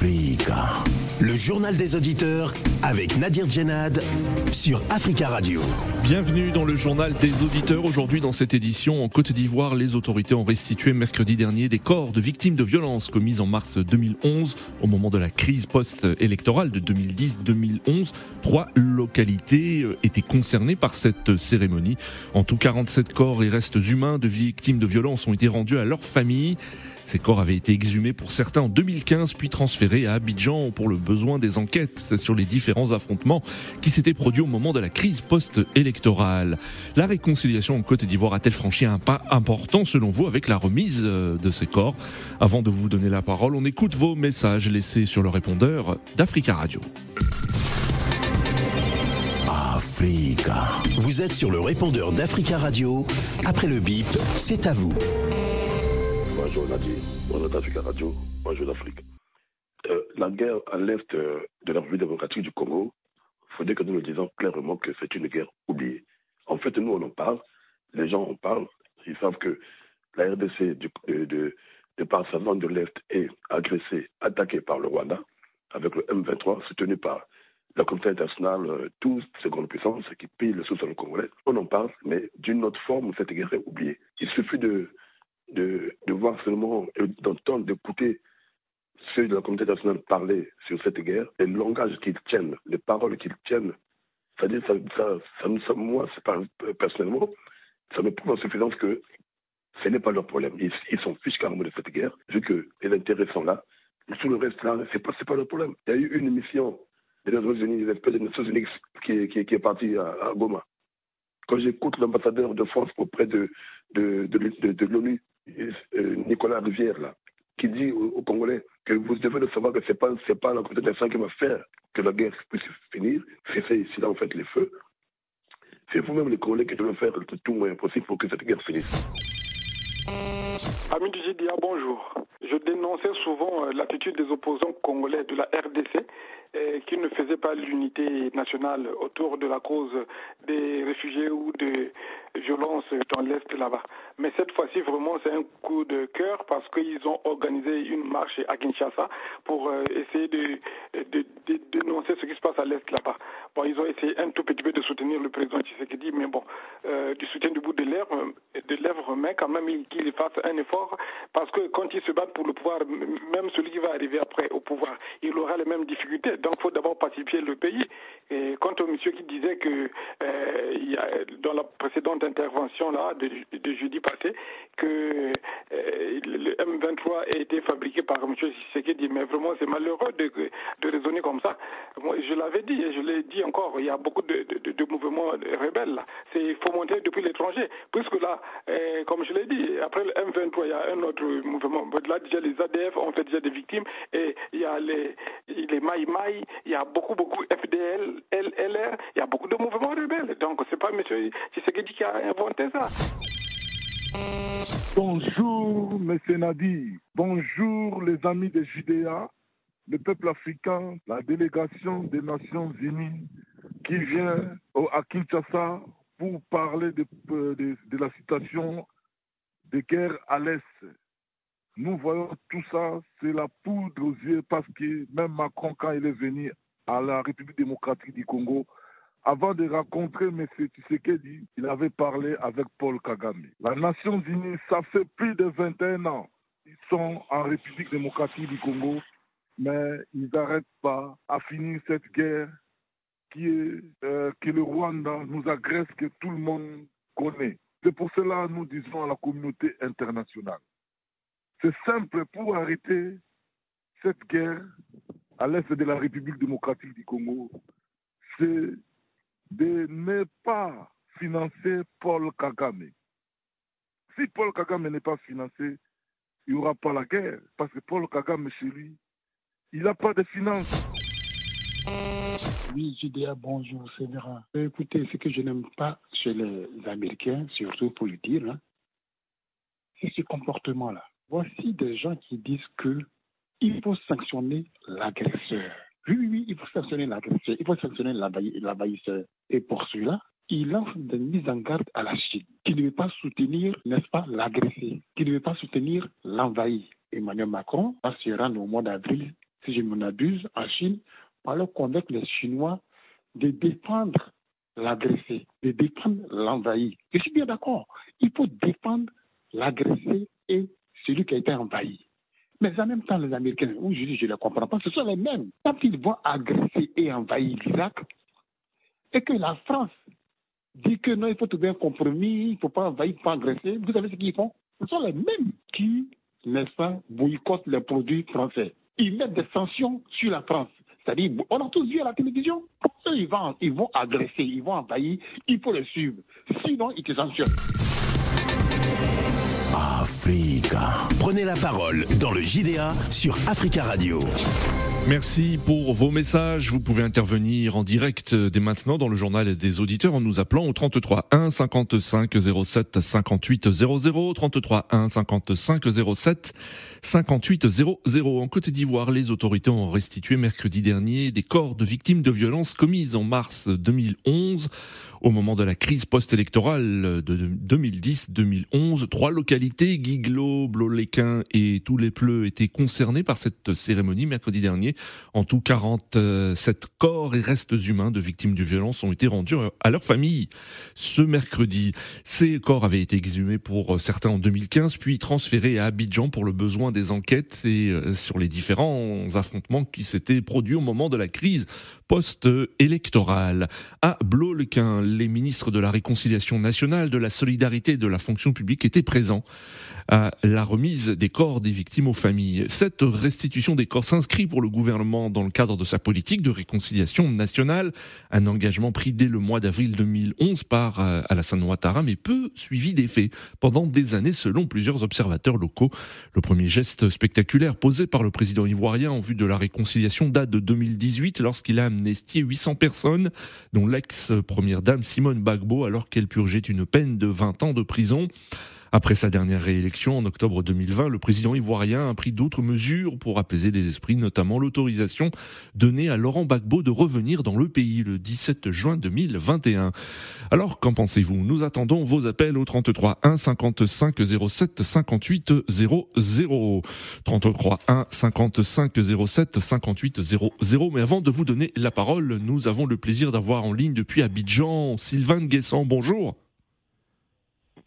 Le journal des auditeurs avec Nadir Djenad sur Africa Radio. Bienvenue dans le journal des auditeurs. Aujourd'hui, dans cette édition, en Côte d'Ivoire, les autorités ont restitué mercredi dernier des corps de victimes de violences commises en mars 2011 au moment de la crise post-électorale de 2010-2011. Trois localités euh, étaient concernées par cette cérémonie. En tout, 47 corps et restes humains de victimes de violences ont été rendus à leurs familles. Ces corps avaient été exhumés pour certains en 2015 puis transférés à Abidjan pour le besoin des enquêtes sur les différents affrontements qui s'étaient produits au moment de la crise post-électorale. La réconciliation en Côte d'Ivoire a-t-elle franchi un pas important selon vous avec la remise euh, de ces corps? Avant de vous donner la parole, on écoute vos messages laissés sur le répondeur d'Africa Radio. Africa. Vous êtes sur le répondeur d'Africa Radio. Après le bip, c'est à vous. Bonjour Nadir, bonjour d'Africa Radio, bonjour l'Afrique. Euh, la guerre à l'est euh, de la République démocratique du Congo, il faudrait que nous le disions clairement que c'est une guerre oubliée. En fait, nous, on en parle, les gens en parlent, ils savent que la RDC de, de, de par sa zone de l'Est est agressée, attaquée par le Rwanda, avec le M23, soutenu par la communauté internationale, euh, toutes ces grandes puissances qui pillent le sous-sol congolais. On en parle, mais d'une autre forme, cette guerre est oubliée. Il suffit de, de, voir seulement, et d'entendre, d'écouter ceux de la communauté internationale parler sur cette guerre, les langages qu'ils tiennent, les paroles qu'ils tiennent. C'est-à-dire, ça, ça, moi, pas, personnellement, ça me prouve en suffisance que ce n'est pas leur problème. Ils, ils s'en fichent carrément de cette guerre, vu que les intérêts sont là. Tout le reste là, c'est pas, pas leur problème. Il y a eu une mission des Nations Unies, des Nations Unies qui, qui, est partie à, Goma. Quand j'écoute l'ambassadeur de France auprès de, de l'ONU, Nicolas Rivière, là, qui dit aux, Congolais que vous devez le savoir que ce n'est pas, pas la communauté internationale qui va faire que la guerre puisse finir, fait ici, là, en fait, les feux. C'est vous-même, les Congolais, qui devez faire tout, tout moyen possible pour que cette guerre finisse. Ami du GDA, bonjour. Je dénonçais souvent l'attitude des opposants congolais de la RDC eh, qui ne faisaient pas l'unité nationale autour de la cause des réfugiés ou des violences dans l'Est là-bas. Mais cette fois-ci, vraiment, c'est un coup de cœur parce qu'ils ont organisé une marche à Kinshasa pour euh, essayer de, de, de, dénoncer ce qui se passe à l'Est là-bas. Bon, ils ont essayé un tout petit peu de soutenir le président Tshisekedi, mais bon, euh, du soutien du bout de lèvres, de lèvres, mais quand même qu'il fasse un effort parce que quand ils se battent pour le pouvoir, même celui qui va arriver après au pouvoir, il aura les mêmes difficultés. Donc, il faut d'abord pacifier le pays. Et quant au monsieur qui disait que euh, il y a, dans la précédente intervention là de, de jeudi passé que euh, le M23 a été fabriqué par M. Tshisekedi, mais vraiment c'est malheureux de, de raisonner comme ça. Moi, je l'avais dit et je l'ai dit encore, il y a beaucoup de, de, mouvements rebelles. C'est monter depuis l'étranger, puisque là, euh, comme je l'ai dit, après le M23, il y a un autre mouvement. Là déjà les ADF ont fait déjà des victimes et il y a les les Maï Maï, il y a beaucoup beaucoup FDL, Il y a beaucoup de mouvements rebelles. Donc c'est pas M. Tshisekedi qui a inventé ça. Bonjour, M. Nadi. Bonjour, les amis de Judéa, le peuple africain, la délégation des Nations Unies qui vient à Kinshasa pour parler de, de, la situation de guerre à l'Est. Nous voyons tout ça, c'est la poudre aux yeux parce que même Macron, quand il est venu à la République démocratique du Congo, avant de rencontrer M. Tshisekedi, il avait parlé avec Paul Kagame. La Nations Unies, ça fait plus de 21 ans. Ils sont en République démocratique du Congo, mais ils n'arrêtent pas à finir cette guerre qui est, euh, que le Rwanda nous agresse, que tout le monde connaît. C'est pour cela que nous disons à la communauté internationale. C'est simple pour arrêter cette guerre à l'est de la République démocratique du Congo, c'est de ne pas financer Paul Kagame. Si Paul Kagame n'est pas financé, il n'y aura pas la guerre. Parce que Paul Kagame, chez lui, il n'a pas de finances. Oui, Judéa, bonjour, c'est Vera. Écoutez, ce que je n'aime pas chez les Américains, surtout pour le dire, hein, c'est ce comportement-là. Voici des gens qui disent que il faut sanctionner l'agresseur. Oui, oui, oui, il faut sanctionner l'agresseur, il faut sanctionner l'envahisseur. Et pour cela, il lance des mises en garde à la Chine, qui ne veut pas soutenir, n'est-ce pas, l'agressé, qui ne veut pas soutenir l'envahi. Emmanuel Macron va se rendre au mois d'avril, si je m'en abuse, en Chine, pour aller convaincre les Chinois de défendre l'agressé, de défendre l'envahi. Je suis bien d'accord. Il faut défendre l'agressé et celui qui a été envahi. Mais en même temps, les Américains, où je dis, je ne les comprends pas, ce sont les mêmes. Quand ils vont agresser et envahir l'Irak, et que la France dit que non, il faut trouver un compromis, il ne faut pas envahir, il ne faut pas agresser, vous savez ce qu'ils font? Ce sont les mêmes qui, n'est-ce pas, boycottent les produits français. Ils mettent des sanctions sur la France. C'est-à-dire, on a tous vu à la télévision. Ils vont, ils vont agresser, ils vont envahir, il faut les suivre. Sinon, ils te sanctionnent. Prenez la parole dans le JDA sur Africa Radio. Merci pour vos messages. Vous pouvez intervenir en direct dès maintenant dans le journal des auditeurs en nous appelant au 33 1 55 07 58 00 33 1 55 07 58 00. En Côte d'Ivoire, les autorités ont restitué mercredi dernier des corps de victimes de violences commises en mars 2011 au moment de la crise post-électorale de 2010-2011. Trois localités, Guiglo, Bloléquin et Pleux étaient concernés par cette cérémonie mercredi dernier. En tout, 47 corps et restes humains de victimes de violences ont été rendus à leur famille ce mercredi. Ces corps avaient été exhumés pour certains en 2015, puis transférés à Abidjan pour le besoin des enquêtes et euh, sur les différents affrontements qui s'étaient produits au moment de la crise post-électorale. À Blolequin, les ministres de la Réconciliation nationale, de la solidarité et de la fonction publique étaient présents à la remise des corps des victimes aux familles. Cette restitution des corps s'inscrit pour le gouvernement dans le cadre de sa politique de réconciliation nationale, un engagement pris dès le mois d'avril 2011 par euh, Alassane Ouattara, mais peu suivi d'effet pendant des années selon plusieurs observateurs locaux. Le premier geste spectaculaire posé par le président ivoirien en vue de la réconciliation date de 2018 lorsqu'il a amnestié 800 personnes, dont l'ex-première dame Simone Bagbo alors qu'elle purgeait une peine de 20 ans de prison. Après sa dernière réélection en octobre 2020, le président ivoirien a pris d'autres mesures pour apaiser les esprits, notamment l'autorisation donnée à Laurent Gbagbo de revenir dans le pays le 17 juin 2021. Alors, qu'en pensez-vous? Nous attendons vos appels au 33 1 55 07 58 00. 33 1 55 07 58 00. Mais avant de vous donner la parole, nous avons le plaisir d'avoir en ligne depuis Abidjan Sylvain Guessant. Bonjour.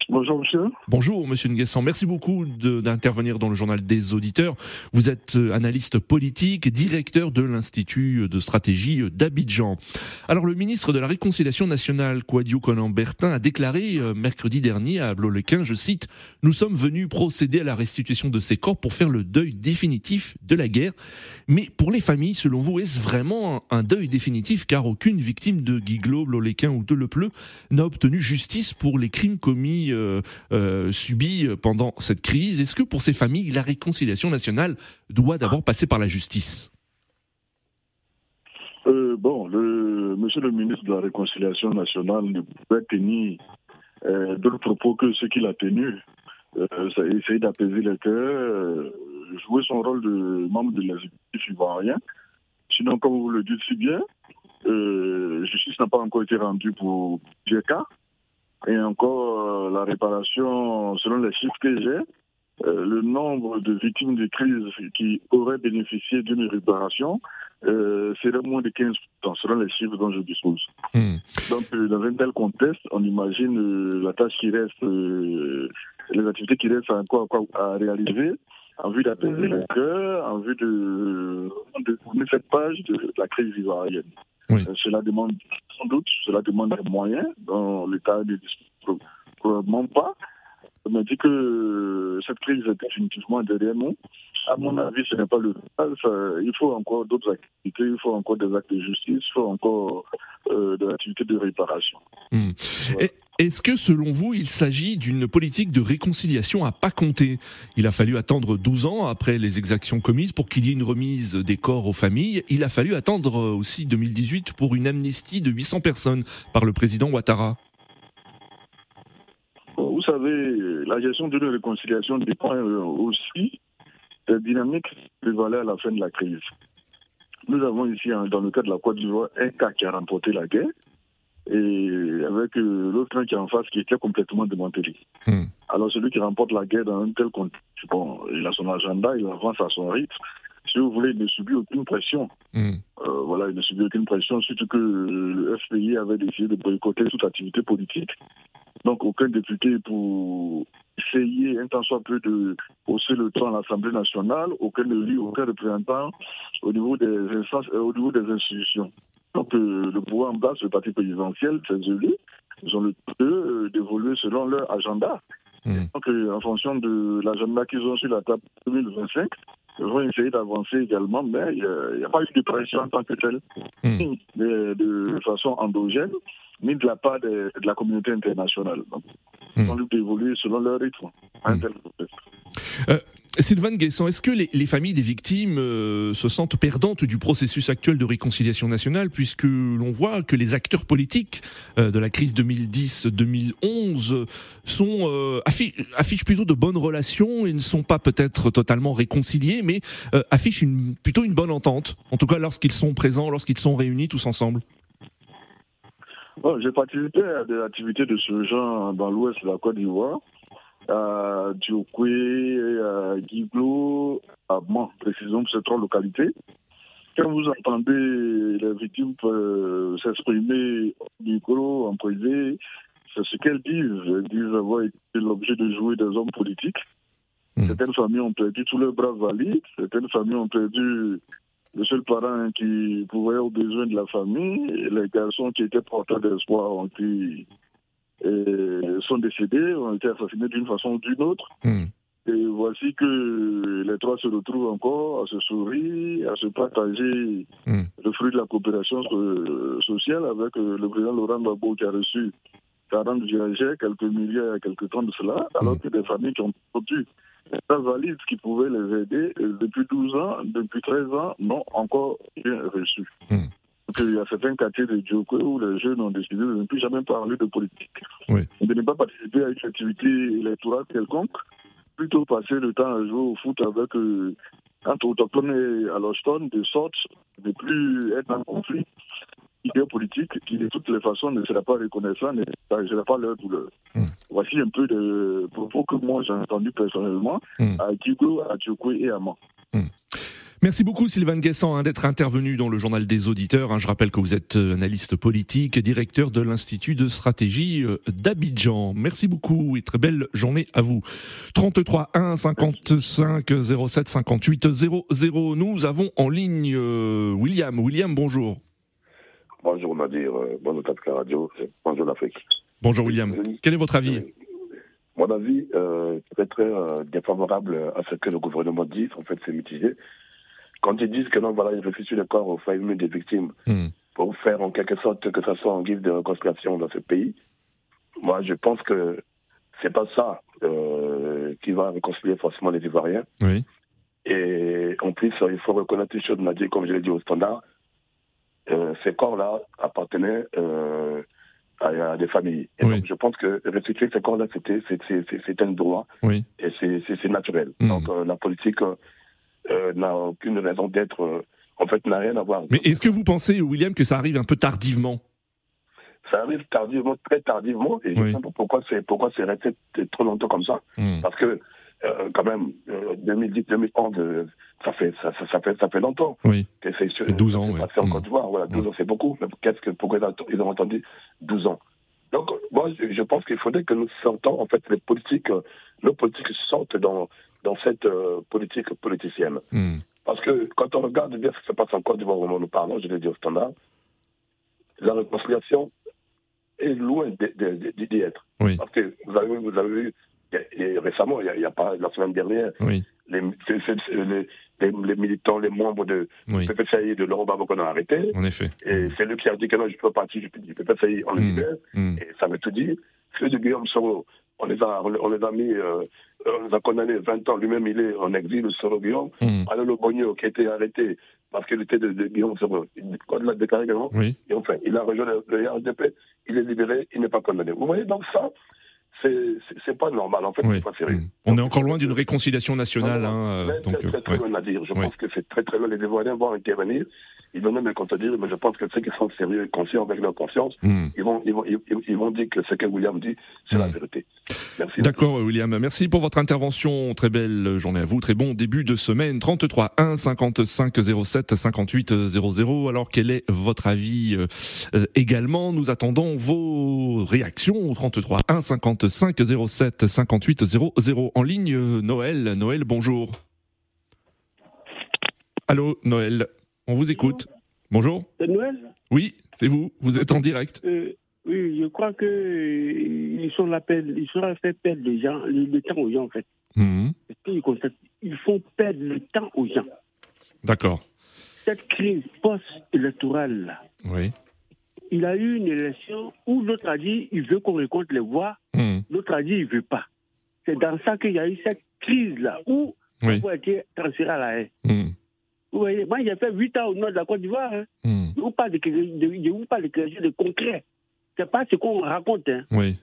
Bonjour monsieur. Bonjour monsieur Nguessan, merci beaucoup d'intervenir dans le journal des auditeurs. Vous êtes euh, analyste politique, directeur de l'Institut de stratégie d'Abidjan. Alors le ministre de la Réconciliation nationale, Quadio Conan-Bertin, a déclaré euh, mercredi dernier à Blolequin, je cite, Nous sommes venus procéder à la restitution de ces corps pour faire le deuil définitif de la guerre. Mais pour les familles, selon vous, est-ce vraiment un deuil définitif car aucune victime de Guiglo, Blolequin ou de Le Pleu n'a obtenu justice pour les crimes commis euh, euh, subi pendant cette crise. Est-ce que pour ces familles, la réconciliation nationale doit d'abord passer par la justice? Euh, Bon, le, monsieur le ministre de la Réconciliation nationale ne pouvait tenir d'autres propos que ce qu'il a tenu. essayer d'apaiser les cœurs, jouer son rôle de membre de l'exécutif ivoirien. Sinon, comme vous le dites si bien, justice n'a pas encore été rendue pour JK. Et encore, euh, la réparation, selon les chiffres que j'ai, euh, le nombre de victimes de crise qui auraient bénéficié d'une réparation euh, serait moins de 15% selon les chiffres dont je dispose. Hmm. Donc, dans un tel contexte, on imagine la tâche qui reste, les activités qui restent encore à réaliser en vue d'apaiser le cœur, en vue de, de tourner cette page de la crise ivoirienne. Euh, cela demande sans doute, cela demande des moyens dans l'État ne dispose probablement pas. On m'a dit que cette crise est définitivement derrière nous. À mon avis, ce n'est pas le cas. Il faut encore d'autres activités, il faut encore des actes de justice, il faut encore euh, de l'activité de réparation. Hmm. Est-ce que selon vous, il s'agit d'une politique de réconciliation à pas compter? Il a fallu attendre 12 ans après les exactions commises pour qu'il y ait une remise des corps aux familles. Il a fallu attendre aussi 2018 pour une amnistie de 800 personnes par le président Ouattara. Vous savez, la gestion d'une réconciliation dépend euh, aussi des dynamiques prévalait à la fin de la crise. Nous avons ici, dans le cas de la Côte d'Ivoire, un cas qui a remporté la guerre et avec euh, l'autre qui est en face qui était complètement démantelé. Hmm. Alors celui qui remporte la guerre dans un tel contexte, bon, il a son agenda, il avance à son rythme. Si vous voulez, il ne subit aucune pression. Hmm. Euh, voilà, il ne subit aucune pression, surtout que le FPI avait décidé de boycotter toute activité politique. Donc, aucun député pour essayer un tant soit peu de hausser le temps à l'Assemblée nationale, aucun élu, aucun représentant au niveau des instances, euh, au niveau des institutions. Donc, euh, le pouvoir en place, le parti présidentiel, ses élus, ils ont le droit d'évoluer selon leur agenda. Hmm. Donc, euh, en fonction de l'agenda qu'ils ont sur la table 2025, ils vont essayer d'avancer également, mais il n'y a, pas eu de pression en tant que telle, Hmm. ni de, de façon endogène, ni de la part de, de la communauté internationale. Donc, ils ont libre d'évoluer selon leur rythme. Sylvain Guessant, est-ce que les, les familles des victimes euh, se sentent perdantes du processus actuel de réconciliation nationale, puisque l'on voit que les acteurs politiques euh, de la crise 2010-2011 sont euh, affi- affichent plutôt de bonnes relations et ne sont pas peut-être totalement réconciliés, mais affichent plutôt une bonne entente, en tout cas lorsqu'ils sont présents, lorsqu'ils sont réunis tous ensemble. Bon, J'ai participé à des activités de ce genre dans l'ouest de la Côte d'Ivoire, à Diokwe, à Guiglo, à Mans, précisément, ces trois localités. Quand vous entendez les victimes euh, s'exprimer au micro, en privé, c'est ce qu'elles disent. Elles disent avoir été l'objet de jouer des hommes politiques. Mm. Certaines familles ont perdu tous leurs bras valides. Certaines familles ont perdu le seul parent qui pouvait aux besoins de la famille. Et les garçons qui étaient porteurs d'espoir ont été, euh, sont décédés, ont été assassinés d'une façon ou d'une autre. Hmm. Et voici que les trois se retrouvent encore à se sourire, à se partager Mm. le fruit de la coopération euh, sociale avec euh, le président Laurent Gbagbo qui a reçu 40 viagers, quelques milliers a quelques temps de cela, alors que des familles qui ont perdu des valides qui pouvaient les aider euh, depuis 12 ans, depuis 13 ans, n'ont encore rien reçu. Donc, il y a certains quartiers de Djoko où les jeunes ont décidé de ne plus jamais parler de politique, Oui. de ne pas participer à une activité électorale quelconque, plutôt passer le temps à jouer au foot avec euh, entre autochtones et allochtones, de sorte de ne plus être en conflit idéopolitique qui de toutes les façons ne sera pas reconnaissant, ne partagera pas leur douleur. Mm. Voici un peu de propos que moi j'ai entendu personnellement Mm. à à Djokwe et à Mans. Merci beaucoup Sylvain Guessant hein, d'être intervenu dans le journal des auditeurs. hein. Je rappelle que vous êtes euh, analyste politique, directeur de l'Institut de stratégie euh, d'Abidjan. Merci beaucoup et très belle journée à vous. 33 1 55 07 58 00. Nous avons en ligne euh, William. William, bonjour. Bonjour Nadir, bonjour Tatka Radio, bonjour l'Afrique. Bonjour William. Quel est votre avis? Mon avis, euh, très très euh, défavorable à ce que le gouvernement dit, en fait c'est mitigé. Quand ils disent que non, voilà, ils restituent le corps aux familles des victimes Hmm. pour faire en quelque sorte que ça soit en guise de réconciliation dans ce pays, moi je pense que c'est pas ça euh, qui va réconcilier forcément les Ivoiriens. Oui. Et en plus, il faut reconnaître une chose, Nadir, comme je l'ai dit au standard, euh, ces corps-là appartenaient euh, à, à des familles. Et Oui. donc, je pense que restituer ces corps-là, c'était un droit Oui. et c'est- naturel. Mm. Donc, euh, la politique euh, n'a aucune raison d'être, euh, en fait, n'a rien à voir. Mais est-ce que vous pensez, William, que ça arrive un peu tardivement? Ça arrive tardivement, très tardivement, et je Oui. sais pas pourquoi c'est pourquoi c'est resté trop longtemps comme ça. Hmm. Parce que euh, quand même, 2010-2011, euh, ça fait ça, ça, ça fait ça fait longtemps. Oui. c'est sur- fait 12 ça ans, ouais. passé en Mm. Côte d'Ivoire. Voilà, 12 Mm. ans, c'est beaucoup. Mais qu'est-ce que pourquoi ils ont- entendu 12 ans? Donc, moi, je, pense qu'il faudrait que nous sortons, en fait, les politiques, nos politiques sortent dans dans cette euh, politique politicienne. Hmm. Parce que quand on regarde bien ce qui se passe en Côte d'Ivoire où nous parlons, je l'ai dit au standard, la réconciliation est loin d'y- être. Oui. Parce que vous avez, vous avez vu, et récemment, il y, a, pas la semaine dernière, Oui. les, militants, les membres de Oui. PPCI de Laurent Gbagbo qu'on a arrêtés. En effet. Et c'est lui qui a dit que non, je peux pas partir du, du PPCI, on le Mm. libère. Hmm. Et ça veut tout dire. Ceux de Guillaume Soro, on les a, on les a mis, euh, on les a condamnés 20 ans. Lui-même, il est en exil, Soro Guillaume. Hmm. Alain Le Bogno, qui a été arrêté parce qu'il était de, de Guillaume Soro, il l'a déclaré également. Oui. Et enfin, il a rejoint le, le RDP, il est libéré, il n'est pas condamné. Vous voyez, donc ça, c'est c'est- c'est pas normal, en fait, Oui. c'est pas sérieux. Hmm. On est encore loin d'une réconciliation nationale. Non, Hein, euh, très, donc, très, euh, très, très ouais. loin à dire. Je Ouais. pense que c'est très très loin. Les Ivoiriens vont intervenir. Ils vont même contredire, mais je pense que ceux qui sont sérieux et conscients avec leur conscience, Hmm. ils, vont, ils, vont, ils, ils vont dire que ce que William dit, c'est la Hmm. vérité. Merci. D'accord, William. Merci pour votre intervention. Très belle journée à vous. Très bon début de semaine. 33 1 55 07 58 00. Alors, quel est votre avis euh, euh, également? Nous attendons vos réactions au 33 1 55 07 58 00. En ligne, euh, Noël. Noël, bonjour. Allô, Noël. On vous écoute. Bonjour. C'est Noël Oui, c'est vous. Vous êtes en direct. Euh, Oui, je crois que euh, ils sont la peine, ils sont là fait perdre les gens, le, temps aux gens en fait. Constatent. Ils font perdre le temps aux gens. D'accord. Cette crise post-électorale, là, Oui. il a eu une élection où l'autre a dit il veut qu'on récolte les voix, Mhm. l'autre a dit il veut pas. C'est dans ça qu'il y a eu cette crise-là où Oui. on a été transféré à la haie. Mhm. Vous voyez, moi j'ai fait 8 ans au nord de la Côte d'Ivoire. Hein. Mhm. Je vous parle de, de, je vous parle de quelque chose de concret. C'est pas ce qu'on raconte. Hein. Oui.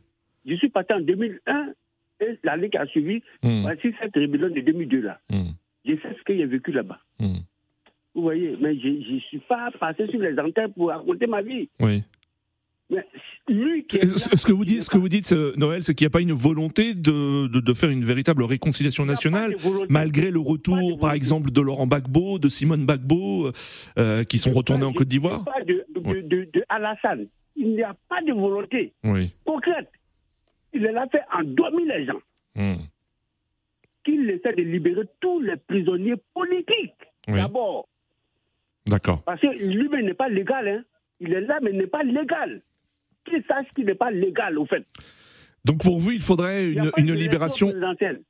Je suis parti en 2001 et l'année qui a suivi, Mhm. voici cette rébellion de 2002 là. Mhm. Je sais ce que j'ai vécu là-bas. Vous voyez, mais je ne suis pas passé sur les antennes pour raconter ma vie. Oui. Mais lui qui est Ce là, ce que vous dites, ce que vous dites, euh, Noël, c'est qu'il n'y a pas une volonté de, de, de faire une véritable réconciliation nationale, malgré le retour, par exemple, de Laurent Gbagbo, de Simone Gbagbo, euh, qui sont retournés en Côte d'Ivoire. de, de, Oui. de, Alassane. Il n'y a pas de volonté Oui. concrète. Il l'a fait en dormir les gens. Mhm. Qu'il essaie de libérer tous les prisonniers politiques. Oui. D'abord. D'accord. Parce que lui-même n'est pas légal. Hein. Il est là, mais il n'est pas légal. Qu'il sache qu'il n'est pas légal, au fait. Donc pour vous, il faudrait une, libération.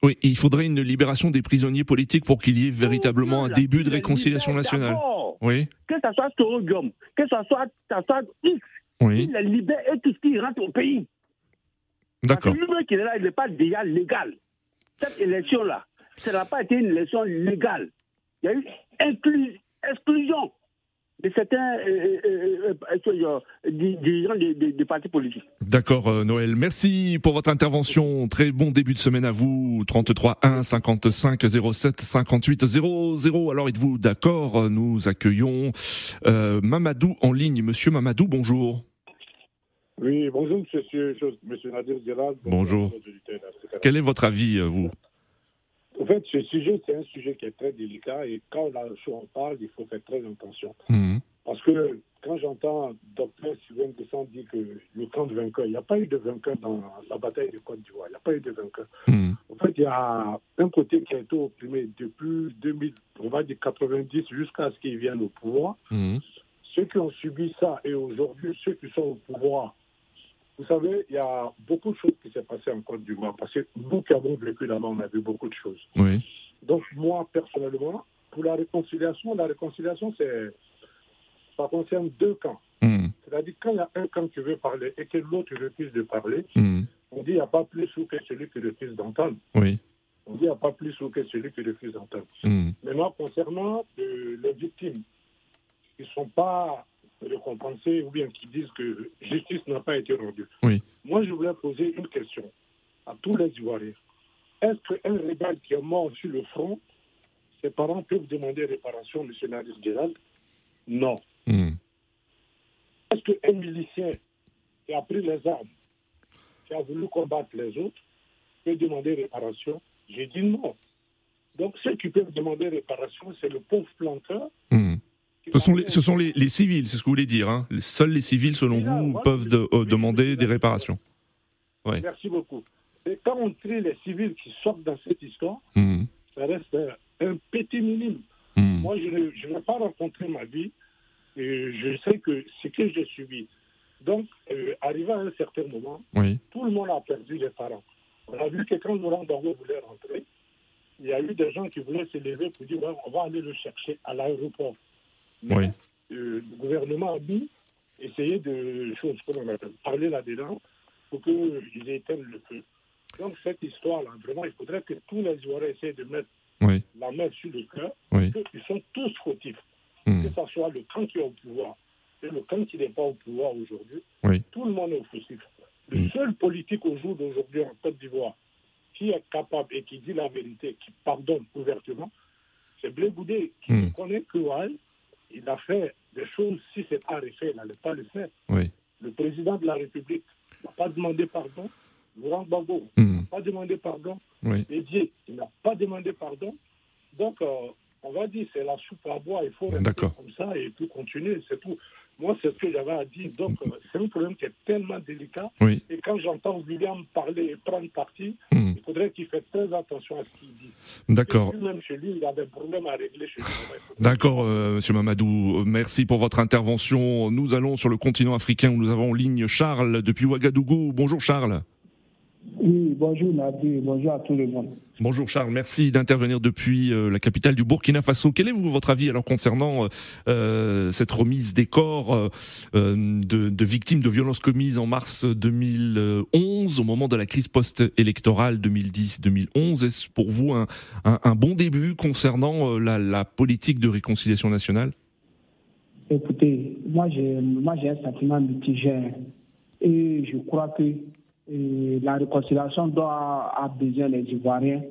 Oui, il faudrait une libération des prisonniers politiques pour qu'il y ait véritablement un début de réconciliation nationale. Oui. Que ce soit Toro Guillaume, que ce soit, ça soit X, Oui. il les libère et tout ce qui rentre au pays. D'accord. lui-même qui est là, il n'est pas déjà légal. Cette élection-là, ça n'a pas été une élection légale. Il y a eu exclusion de certains euh, euh, euh, di- dirigeants des des- des partis politiques. D'accord, Noël. Merci pour votre intervention. Très bon début de semaine à vous. 33 1 55 07 58 00. Alors, êtes-vous d'accord? Nous accueillons euh, Mamadou en ligne. Monsieur Mamadou, bonjour. Oui, bonjour, monsieur, monsieur Nadir Gérald. Bonjour. Quel est votre avis, vous? En fait, ce sujet, c'est un sujet qui est très délicat et quand on parle, il faut faire très attention. Mhm. Parce que quand j'entends docteur Sylvain Besson dire que le camp de vainqueur, il n'y a pas eu de vainqueur dans la bataille de Côte d'Ivoire. Il n'y a pas eu de vainqueur. Mhm. En fait, il y a un côté qui a été opprimé depuis 2000, on va dire 90 jusqu'à ce qu'ils viennent au pouvoir. Mhm. Ceux qui ont subi ça et aujourd'hui ceux qui sont au pouvoir, vous savez, il y a beaucoup de choses qui s'est passées en Côte d'Ivoire parce que nous qui avons vécu là-bas, on a vu beaucoup de choses. Oui. Donc moi, personnellement, pour la réconciliation, la réconciliation, c'est ça concerne deux camps. Mhm. C'est-à-dire quand il y a un camp qui veut parler et que l'autre refuse de parler, Mhm. on dit il n'y a pas plus sourd que celui qui refuse d'entendre. Oui. On dit il n'y a pas plus sourd que celui qui refuse d'entendre. Mhm. Maintenant, concernant euh, les victimes qui ne sont pas récompensées ou bien qui disent que justice n'a pas été rendue, Oui. moi je voulais poser une question à tous les Ivoiriens. Est-ce qu'un rebelle qui est mort sur le front, ses parents peuvent demander réparation, M. Nadir Gérald Non. Mhm. Est-ce qu'un milicien qui a pris les armes, qui a voulu combattre les autres, peut demander réparation? J'ai dit non. Donc ceux qui peuvent demander réparation, c'est le pauvre planteur. Mhm. Ce sont les, faire- ce sont les, les civils, c'est ce que vous voulez dire. Hein Seuls les civils, selon là, vous, peuvent de- euh, demander des réparations. Oui. Merci beaucoup. Et quand on trie les civils qui sortent dans cette histoire, Mhm. ça reste un, un petit minime. Mhm. Moi, je ne- je n'ai pas rencontré ma vie. Et je sais que ce que j'ai subi. Donc, euh, arrivé à un certain moment, Oui. tout le monde a perdu les parents. On a vu que quand Laurent Gbagbo voulait rentrer, il y a eu des gens qui voulaient se lever pour dire Ouais, on va aller le chercher à l'aéroport. Mais Oui. euh, le gouvernement a mis, essayé de choses appelle, parler là-dedans pour qu'ils éteignent le feu. Donc, cette histoire-là, vraiment, il faudrait que tous les Ivoiriens essayent de mettre Oui. la main sur le cœur, Oui. qu'ils sont tous fautifs, Mhm. que ce soit le camp qui est au pouvoir et le camp qui n'est pas au pouvoir aujourd'hui. Oui. Tout le monde est fautif. Le Mm. seul politique au jour d'aujourd'hui en Côte d'Ivoire qui est capable et qui dit la vérité, qui pardonne ouvertement, c'est Blé Goudé, qui Mm. connaît que il a fait les choses, si c'est pas refait, il n'allait pas le faire. Oui. Le président de la République n'a pas demandé pardon. Laurent Gbagbo Hmm. n'a pas demandé pardon. Oui. Didier, il n'a pas demandé pardon. Donc, euh, on va dire, c'est la soupe à boire. Il faut rester comme ça et puis continuer, c'est tout. Moi, c'est ce que j'avais à dire. Donc, euh, c'est un problème qui est tellement délicat. Oui. Et quand j'entends William parler et prendre parti, Hmm. il faudrait qu'il fasse très attention à ce qu'il dit. D'accord. Lui-même, chez lui, il a des problèmes à régler chez lui. D'accord, euh, Monsieur Mamadou. Merci pour votre intervention. Nous allons sur le continent africain où nous avons en ligne Charles depuis Ouagadougou. Bonjour Charles. Oui, bonjour Nabi, bonjour à tout le monde. Bonjour Charles, merci d'intervenir depuis euh, la capitale du Burkina Faso. Quel est vous, votre avis alors concernant euh, euh, cette remise des corps euh, de, de victimes de violences commises en mars 2011 au moment de la crise post-électorale 2010-2011 Est-ce pour vous un, un- un bon début concernant la, la politique de réconciliation nationale? Écoutez, moi j'ai moi j'ai un sentiment mitigé. Et je crois que la réconciliation doit a besoin des Ivoiriens,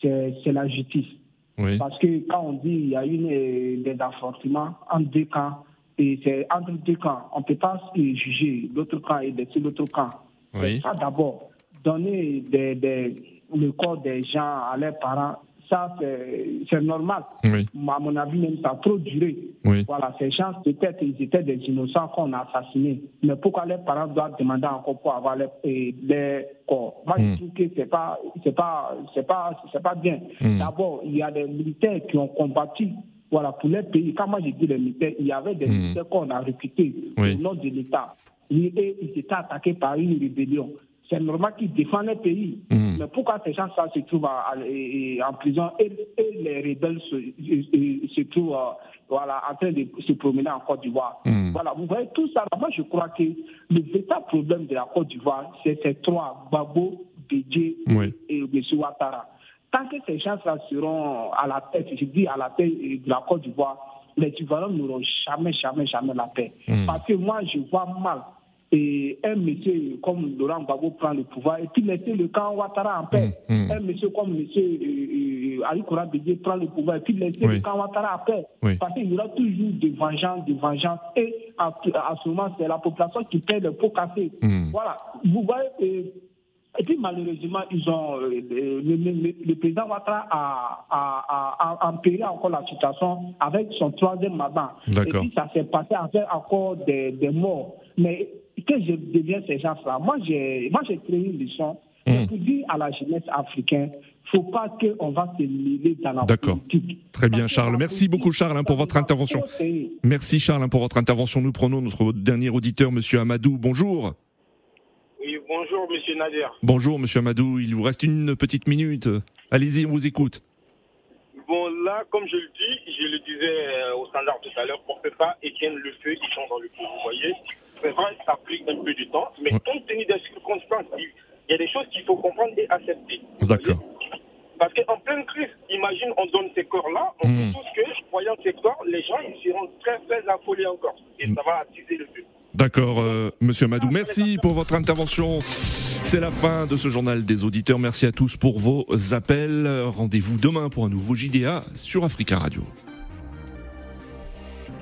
c'est la justice. Oui. Parce que quand on dit il y a eu des affrontements entre deux camps, et c'est entre deux camps, on ne peut pas juger l'autre camp et l'autre camp. Oui. Ça d'abord, donner des, des- le corps des gens à leurs parents, ça c'est normal. Oui. À mon avis, même ça a trop duré. Oui. Voilà, ces gens, peut-être, ils étaient des innocents qu'on a assassinés. Mais pourquoi les parents doivent demander encore pour avoir les, eh, les corps? Moi, Mm. je trouve que c'est pas, c'est pas, c'est pas, c'est pas bien. Mm. D'abord, il y a des militaires qui ont combattu. Voilà, pour les pays. Quand moi j'ai dit les militaires, il y avait des Mm. militaires qu'on a recrutés Oui. au nom de l'État. Et ils étaient attaqués par une rébellion. C'est normal qu'ils défendent les pays. Mm. Mais pourquoi ces gens-là se trouvent à- à- en prison et, et les rebelles se, et- et- se trouvent euh, voilà, en train de se promener en Côte d'Ivoire? Mm. Voilà, vous voyez tout ça. Moi, je crois que le véritable problème de la Côte d'Ivoire, c'est ces trois, Babo, Bédié Oui. et M. Ouattara. Tant que ces gens-là seront à la tête, je dis à la tête de la Côte d'Ivoire, les Ivoiriens n'auront jamais, jamais, jamais la paix. Mm. Parce que moi, je vois mal et un monsieur comme Laurent Gbagbo prend le pouvoir et puis laisser le camp Ouattara en paix. Mm, mm. Un monsieur comme monsieur euh, euh, Ali prend le pouvoir et puis laisser Oui. le camp Ouattara en paix. Oui. Parce qu'il y aura toujours des vengeances, des vengeances. Et à, à ce moment, c'est la population qui paie le pot cassé. Mm. Voilà. Vous voyez, euh, et puis malheureusement, ils ont euh, le, le- le- le président Ouattara a, a, a, a empiré encore la situation avec son troisième mandat. Et puis ça s'est passé avec encore des, des morts. Mais que je deviens ces gens-là, moi j'ai moi j'ai créé une leçon Mm. pour dire à la jeunesse africaine, faut pas qu'on va se mêler dans la D'accord. politique. Très bien, Charles. Merci beaucoup, Charles, hein, pour votre intervention. Merci, Charles, hein, pour votre intervention. Nous prenons notre dernier auditeur, Monsieur Amadou. Bonjour. Oui, bonjour, monsieur Nader. Bonjour, Monsieur Amadou. Il vous reste une petite minute. Allez-y, on vous écoute. Bon, là, comme je le dis, je le disais euh, au standard tout à l'heure, on ne peut pas éteindre le feu, ils sont dans le feu, vous voyez. C'est vrai, ça a pris un peu de temps, mais compte tenu des circonstances, il y a des choses qu'il faut comprendre et accepter. D'accord. Parce qu'en pleine crise, imagine, on donne ces corps-là, on Mm. sait tous que, voyant ces corps, les gens, ils seront très, très affolés encore. Et ça va attiser le feu. D'accord, euh, Monsieur Amadou. Merci pour votre intervention. C'est la fin de ce journal des auditeurs. Merci à tous pour vos appels. Rendez-vous demain pour un nouveau JDA sur Africa Radio.